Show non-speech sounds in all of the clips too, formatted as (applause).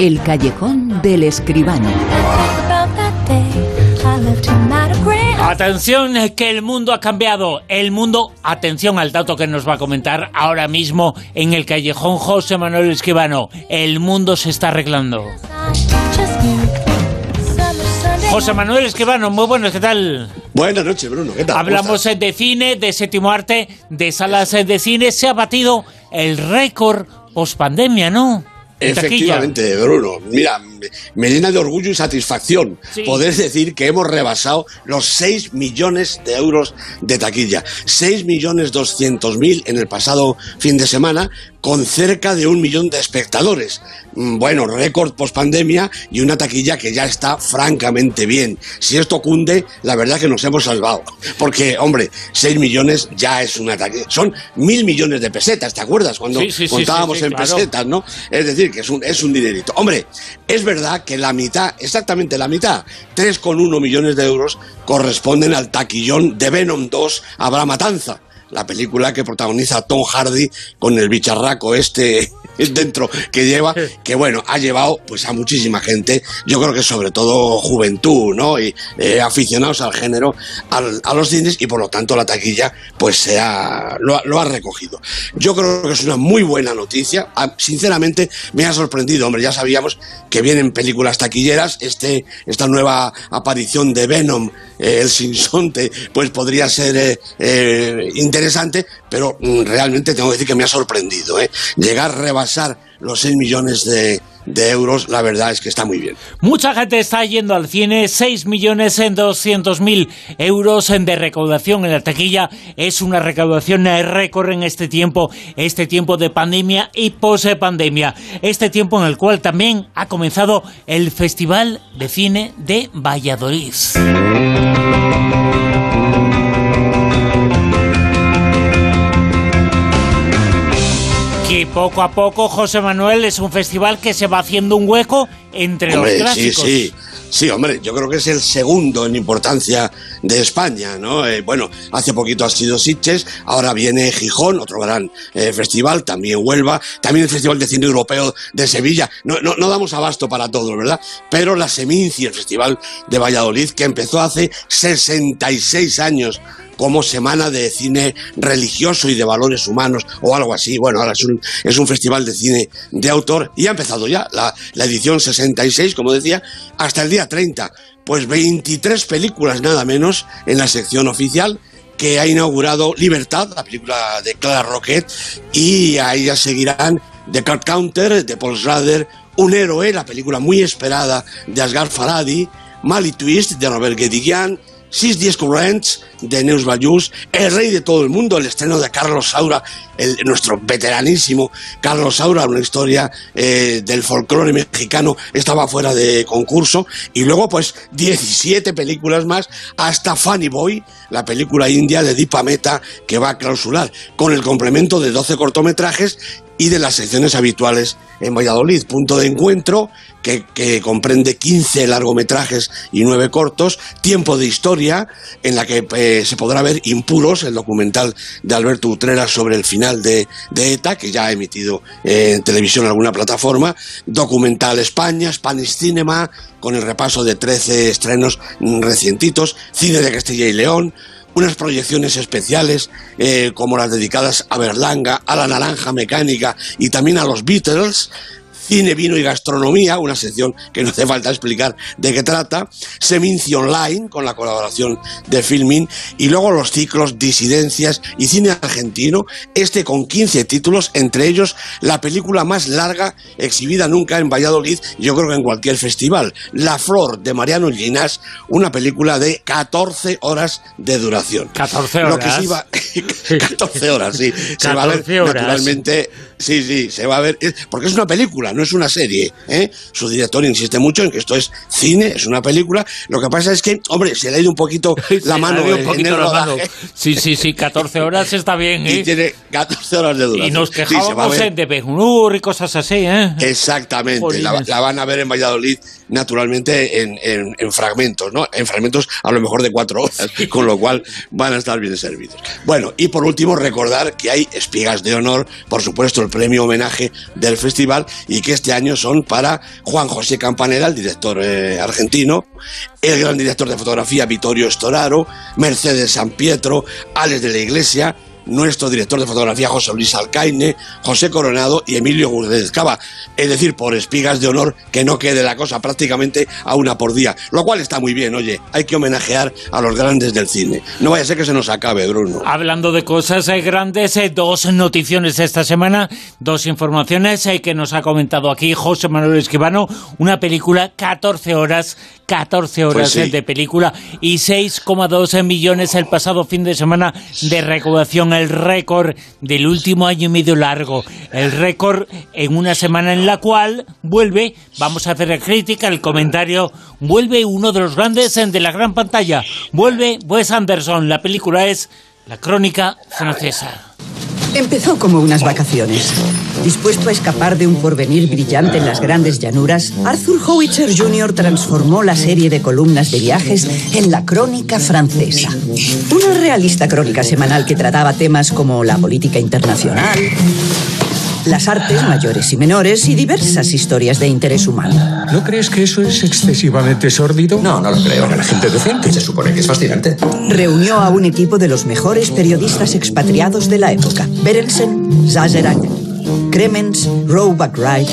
El callejón del escribano. Atención, que el mundo ha cambiado. El mundo, atención al dato que nos va a comentar ahora mismo en el callejón José Manuel Escribano. El mundo se está arreglando. José Manuel Escribano, muy buenas, ¿qué tal? Buenas noches, Bruno, ¿qué tal? Hablamos de cine, de séptimo arte, de salas de cine. Se ha batido el récord post pandemia, ¿no? Efectivamente, Bruno. Mira, me llena de orgullo y satisfacción poder decir que hemos rebasado los 6 millones de euros de taquilla. 6 millones 200 mil en el pasado fin de semana, con cerca de un millón de espectadores. Mm, bueno, récord post pandemia y una taquilla que ya está francamente bien. Si esto cunde, la verdad que nos hemos salvado. Porque, hombre, 6 millones ya es una taquilla. Son mil millones de pesetas, ¿te acuerdas? Cuando contábamos en pesetas, ¿no? Es decir, que es un, es un dinerito. Hombre, es verdad que la mitad, exactamente la mitad, 3,1 millones de euros, corresponden al taquillón de Venom 2 Habrá Matanza la película que protagoniza Tom Hardy con el bicharraco este (laughs) dentro que lleva, (laughs) que bueno, ha llevado pues a muchísima gente, yo creo que sobre todo juventud, ¿no? Y eh, aficionados al género, a los cines y por lo tanto la taquilla pues se ha, lo, ha recogido. Yo creo que es una muy buena noticia, ah, sinceramente me ha sorprendido, hombre, ya sabíamos que vienen películas taquilleras, este, esta nueva aparición de Venom, eh, el sinsonte, pues podría ser eh, interesante, pero mm, realmente tengo que decir que me ha sorprendido, Llegar a rebasar los 6 millones de, euros, la verdad es que está muy bien. Mucha gente está yendo al cine, 6 millones en 200 mil euros de recaudación en la taquilla. Es una recaudación récord en este tiempo, este tiempo de pandemia y post-pandemia. Este tiempo en el cual también ha comenzado el Festival de Cine de Valladolid. Y poco a poco, José Manuel, es un festival que se va haciendo un hueco entre los clásicos. Sí, sí. Sí, hombre, yo creo que es el segundo en importancia de España, ¿no? Eh, bueno, hace poquito ha sido Sitges, ahora viene Gijón, otro gran eh, festival, también Huelva, también el Festival de Cine Europeo de Sevilla. No, no, no damos abasto para todo, ¿verdad? Pero la Seminci, el Festival de Valladolid, que empezó hace 66 años como Semana de Cine Religioso y de Valores Humanos o algo así. Bueno, ahora es un, es un festival de cine de autor y ha empezado ya la, edición 66, como decía, hasta el día 30. Pues 23 películas nada menos en la sección oficial que ha inaugurado Libertad, la película de Clara Roquette, y ahí ya seguirán The Card Counter, de Paul Schrader, Un héroe, la película muy esperada de Asghar Farhadi, Mali Twist, de Robert Guédiguian, Sis Dies Currents de Neus Bayús, El Rey de todo el mundo, el estreno de Carlos Saura, nuestro veteranísimo Carlos Saura, una historia eh, del folclore mexicano, estaba fuera de concurso, y luego pues 17 películas más, hasta Funny Boy, la película india de Deepa Meta que va a clausurar, con el complemento de 12 cortometrajes y de las secciones habituales en Valladolid, punto de encuentro que, comprende 15 largometrajes y 9 cortos, Tiempo de Historia, en la que eh, se podrá ver Impuros, el documental de Alberto Utrera sobre el final de, ETA, que ya ha emitido en televisión alguna plataforma, Documental España, Spanish Cinema, con el repaso de 13 estrenos recientitos, Cine de Castilla y León, unas proyecciones especiales eh, como las dedicadas a Berlanga, a la naranja mecánica y también a los Beatles, cine, vino y gastronomía, una sección que no hace falta explicar de qué trata, Seminci Online, con la colaboración de Filmin, y luego los ciclos Disidencias y Cine Argentino, este con 15 títulos, entre ellos la película más larga exhibida nunca en Valladolid, yo creo que en cualquier festival, La Flor de Mariano Ginás, una película de 14 horas de duración. 14 horas. 14 (laughs) horas, sí. se va a ver naturalmente Sí, sí, se va a ver. Porque es una película, no es una serie. ¿eh? Su director insiste mucho en que esto es cine, es una película. Lo que pasa es que, hombre, se le ha ido un poquito (laughs) la mano un poquito en Sí, sí, sí, 14 (laughs) horas está bien. ¿eh? Y tiene 14 horas de duración. Y nos quejamos de Ben y cosas así, ¿eh? Exactamente. La, van a ver en Valladolid, naturalmente, en, en, fragmentos, ¿no? En fragmentos a lo mejor de cuatro horas, con lo cual van a estar bien servidos. Bueno, y por último, recordar que hay espigas de honor, por supuesto, el premio homenaje del festival y que este año son para Juan José Campanella, el director eh, argentino, el gran director de fotografía Vittorio Storaro, Mercedes San Pietro, Alex de la Iglesia, nuestro director de fotografía José Luis Alcaine, José Coronado y Emilio Gutiérrez Cava. Es decir, por espigas de honor que no quede la cosa prácticamente a una por día. Lo cual está muy bien, oye, hay que homenajear a los grandes del cine. No vaya a ser que se nos acabe, Bruno. Hablando de cosas eh, grandes, eh, dos noticiones esta semana, dos informaciones eh, que nos ha comentado aquí José Manuel Esquivano, una película 14 horas 14 horas pues de película y 6,2 millones el pasado fin de semana de recaudación, el récord del último año y medio largo, el récord en una semana en la cual vuelve, vamos a hacer la crítica, el comentario, vuelve uno de los grandes de la gran pantalla, vuelve Wes Anderson, la película es La Crónica Francesa. Empezó como unas vacaciones. Dispuesto a escapar de un porvenir brillante en las grandes llanuras, Arthur Howitzer Jr. transformó la serie de columnas de viajes en la Crónica Francesa. Una realista crónica semanal que trataba temas como la política internacional, las artes mayores y menores y diversas historias de interés humano. ¿No crees que eso es excesivamente sórdido? No, no lo creo. Era la gente decente. Se supone que es fascinante. Reunió a un equipo de los mejores periodistas expatriados de la época. Berensen, Zazerak, Kremens, Roebuck Wright.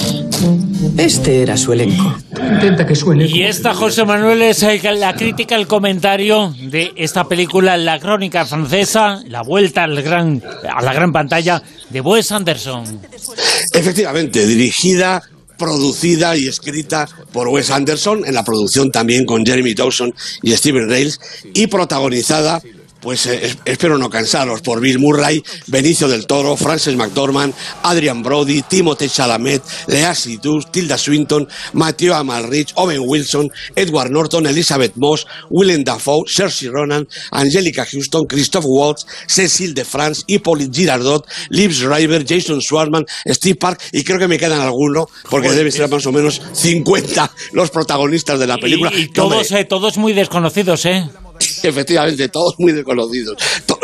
Este era su elenco. Intenta que suene. Y esta, José Manuel, es la crítica, el comentario de esta película, La Crónica Francesa, la vuelta al gran, a la gran pantalla de Wes Anderson. Efectivamente, dirigida producida y escrita por Wes Anderson, en la producción también con Jeremy Dawson y Steven Rails, y protagonizada pues eh, espero no cansaros por Bill Murray, Benicio del Toro, Frances McDormand, Adrian Brody, Timothée Chalamet, Lea Seydoux, Tilda Swinton, Matthew Amalrich, Owen Wilson, Edward Norton, Elizabeth Moss, Willem Dafoe, Cersei Ronan, Angelica Houston, Christoph Waltz, Cecil de France, Hippolyte Girardot, Liv Schreiber, Jason Schwartzman, Steve Park y creo que me quedan algunos porque deben ser más o menos 50 los protagonistas de la película. Y, todos, eh, todos muy desconocidos, ¿eh? (laughs) Efectivamente, todos muy desconocidos.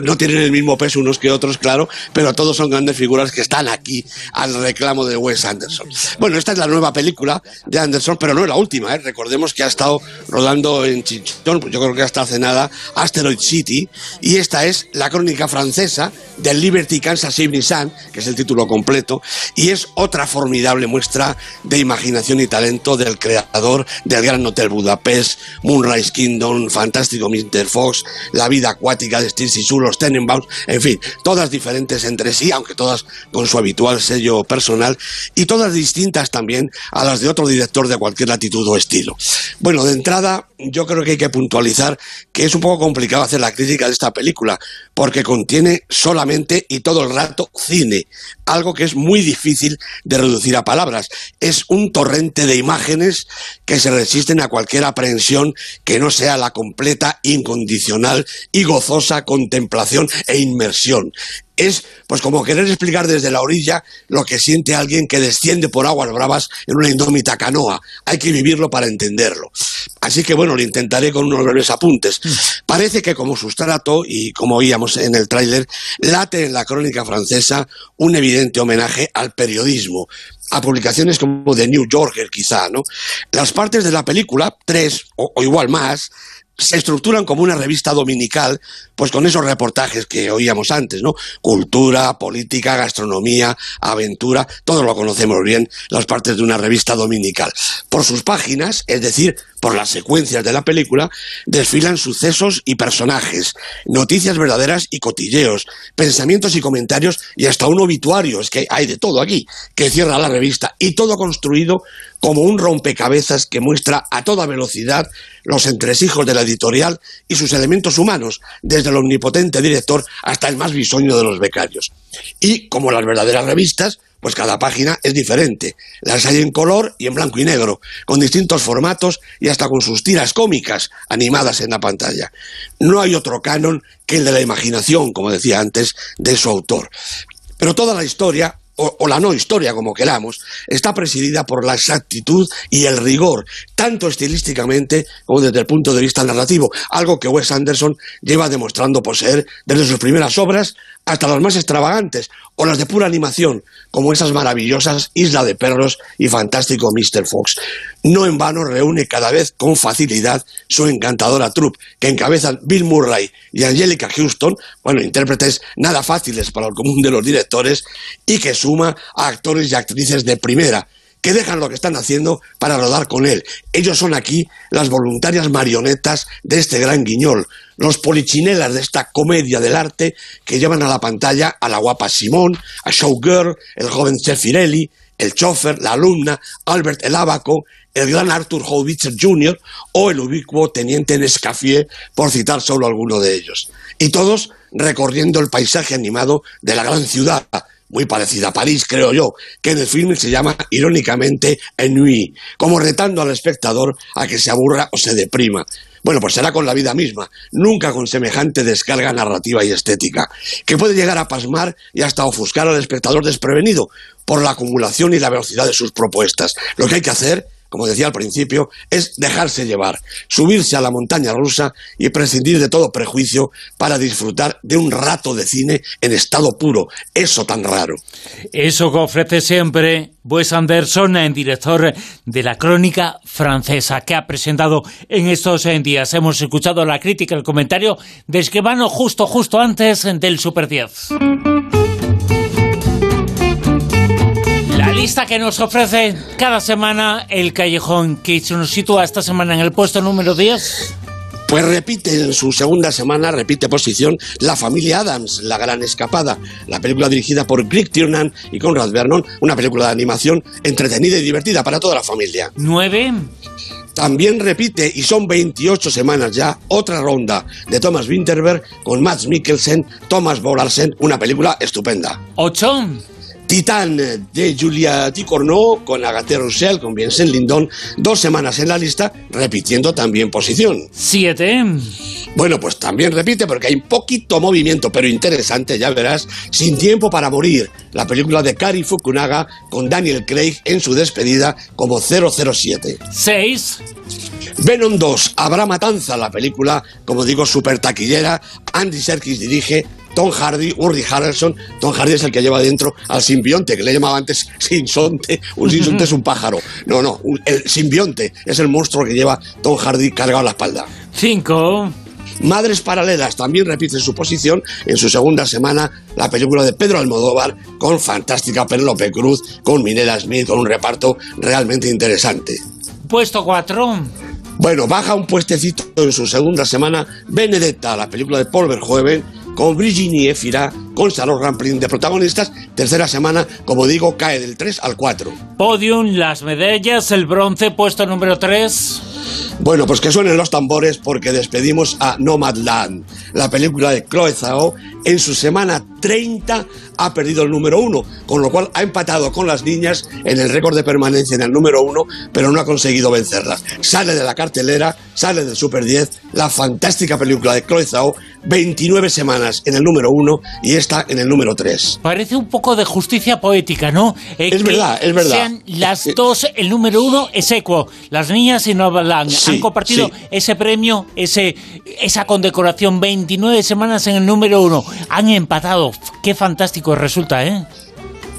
No tienen el mismo peso unos que otros, claro, pero todos son grandes figuras que están aquí al reclamo de Wes Anderson. Bueno, esta es la nueva película de Anderson, pero no es la última. ¿eh? Recordemos que ha estado rodando en Chinchón, yo creo que hasta hace nada, Asteroid City, y esta es la crónica francesa del Liberty Kansas Evening Sun, que es el título completo, y es otra formidable muestra de imaginación y talento del creador del Gran Hotel Budapest, Moonrise Kingdom, Fantástico Mr. Fox, La vida acuática de Steve Zissou, los en fin, todas diferentes entre sí, aunque todas con su habitual sello personal, y todas distintas también a las de otro director de cualquier latitud o estilo. Bueno, de entrada, yo creo que hay que puntualizar que es un poco complicado hacer la crítica de esta película, porque contiene solamente y todo el rato cine, algo que es muy difícil de reducir a palabras. Es un torrente de imágenes que se resisten a cualquier aprehensión que no sea la completa, incondicional y gozosa contemplación e inmersión es pues como querer explicar desde la orilla lo que siente alguien que desciende por aguas bravas en una indómita canoa. Hay que vivirlo para entenderlo. Así que bueno, lo intentaré con unos breves apuntes. Mm. Parece que como sustrato, y como oíamos en el tráiler, late en la crónica francesa un evidente homenaje al periodismo, a publicaciones como The New Yorker, quizá, ¿no? Las partes de la película, tres o igual más, se estructuran como una revista dominical, pues con esos reportajes que oíamos antes, ¿no? Cultura, política, gastronomía, aventura, todo lo conocemos bien, las partes de una revista dominical. Por sus páginas, es decir, por las secuencias de la película, desfilan sucesos y personajes, noticias verdaderas y cotilleos, pensamientos y comentarios y hasta un obituario, es que hay de todo aquí, que cierra la revista y todo construido como un rompecabezas que muestra a toda velocidad los entresijos de la editorial y sus elementos humanos, desde el omnipotente director hasta el más bisoño de los becarios. Y, como las verdaderas revistas, pues cada página es diferente. Las hay en color y en blanco y negro, con distintos formatos y hasta con sus tiras cómicas animadas en la pantalla. No hay otro canon que el de la imaginación, como decía antes, de su autor. Pero toda la historia o, la no historia, como queramos, está presidida por la exactitud y el rigor, tanto estilísticamente como desde el punto de vista narrativo, algo que Wes Anderson lleva demostrando poseer desde sus primeras obras hasta las más extravagantes, o las de pura animación, como esas maravillosas Isla de Perros y fantástico Mr. Fox. No en vano reúne cada vez con facilidad su encantadora troupe, que encabezan Bill Murray y Angelica Houston, bueno, intérpretes nada fáciles para el común de los directores, y que a actores y actrices de primera, que dejan lo que están haciendo para rodar con él. Ellos son aquí las voluntarias marionetas de este gran guiñol, los polichinelas de esta comedia del arte que llevan a la pantalla a la guapa Simón, a Showgirl, el joven Cefirelli, el chofer, la alumna, Albert el Abaco, el gran Arthur Howitzer Jr. o el ubicuo teniente Nescaffier, por citar solo alguno de ellos. Y todos recorriendo el paisaje animado de la gran ciudad, muy parecida a París, creo yo, que en el filme se llama irónicamente Ennui, como retando al espectador a que se aburra o se deprima. Bueno, pues será con la vida misma, nunca con semejante descarga narrativa y estética, que puede llegar a pasmar y hasta ofuscar al espectador desprevenido por la acumulación y la velocidad de sus propuestas. Lo que hay que hacer como decía al principio, es dejarse llevar, subirse a la montaña rusa y prescindir de todo prejuicio para disfrutar de un rato de cine en estado puro, eso tan raro. Eso que ofrece siempre Wes Anderson, en director de la crónica francesa, que ha presentado en estos días. Hemos escuchado la crítica, el comentario de Esquemano justo, justo antes del Super 10. Lista que nos ofrece cada semana el Callejón que nos sitúa esta semana en el puesto número 10. Pues repite en su segunda semana, repite posición La familia Adams, La gran escapada, la película dirigida por Greg Tiernan y Conrad Vernon, una película de animación entretenida y divertida para toda la familia. Nueve. También repite, y son 28 semanas ya, otra ronda de Thomas Winterberg con Max Mikkelsen, Thomas Bolarsen, una película estupenda. Ocho. Titán de Julia Ducournau con Agathe Roussel, con Vincent Lindon, dos semanas en la lista, repitiendo también posición. Siete. Bueno, pues también repite porque hay poquito movimiento, pero interesante, ya verás. Sin tiempo para morir, la película de Kari Fukunaga con Daniel Craig en su despedida como 007. Seis. Venom 2, Habrá Matanza, la película, como digo, super taquillera. Andy Serkis dirige, Tom Hardy, Uri Harrelson. Tom Hardy es el que lleva dentro al simbionte, que le llamaba antes sinsonte. Un sinsonte es un pájaro. No, no, el simbionte es el monstruo que lleva Tom Hardy cargado a la espalda. Cinco. Madres Paralelas también repite su posición en su segunda semana la película de Pedro Almodóvar con fantástica Penélope Cruz, con Minera Smith, con un reparto realmente interesante. Puesto 4. Bueno, baja un puestecito en su segunda semana Benedetta, la película de Paul Verhoeven, con Virginie Efira, con Salón Rampling de protagonistas. Tercera semana, como digo, cae del 3 al 4. Podium, las medallas, el bronce, puesto número 3. Bueno, pues que suenen los tambores porque despedimos a Nomadland, la película de Chloe Zhao. En su semana 30 ha perdido el número 1, con lo cual ha empatado con las niñas en el récord de permanencia en el número 1, pero no ha conseguido vencerlas. Sale de la cartelera, sale del Super 10, la fantástica película de Chloe Zhao, 29 semanas en el número 1 y esta en el número 3. Parece un poco de justicia poética, ¿no? Eh, es verdad, es verdad. Sean las dos, el número 1 es equo. Las niñas y Novaland han compartido ese premio, ese, esa condecoración, 29 semanas en el número 1. Han empatado. Qué fantástico resulta, ¿eh?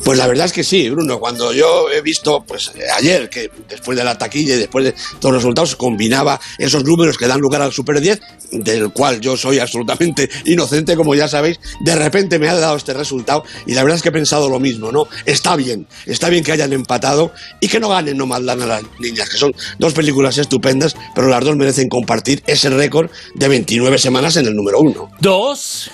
Pues la verdad es que sí, Bruno. Cuando yo he visto, pues ayer, que después de la taquilla y después de todos los resultados, combinaba esos números que dan lugar al Super 10, del cual yo soy absolutamente (laughs) inocente, como ya sabéis, de repente me ha dado este resultado y la verdad es que he pensado lo mismo, ¿no? Está bien, está bien que hayan empatado y que no ganen no dan a las niñas, que son dos películas estupendas, pero las dos merecen compartir ese récord de 29 semanas en el número uno. Dos.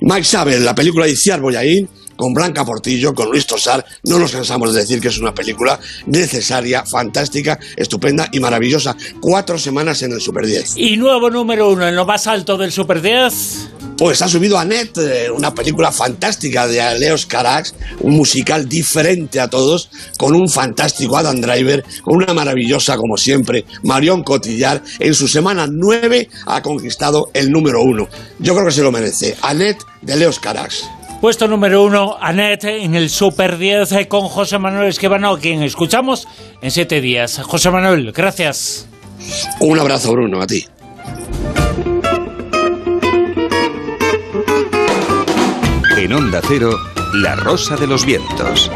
Mike Saber, la película de Iciar Boyaín, con Blanca Portillo, con Luis Tosar. No nos cansamos de decir que es una película necesaria, fantástica, estupenda y maravillosa. Cuatro semanas en el Super 10. Y nuevo número uno en lo más alto del Super 10. Pues ha subido a Net, eh, una película fantástica de Aleos Carax, un musical diferente a todos, con un fantástico Adam Driver, con una maravillosa, como siempre, Marion Cotillar. En su semana 9 ha conquistado el número uno. Yo creo que se lo merece. Annette de Leos Carax. Puesto número uno, Annette en el Super 10 eh, con José Manuel Esquivano, a quien escuchamos en siete días. José Manuel, gracias. Un abrazo, Bruno, a ti. En Onda Cero, La Rosa de los Vientos.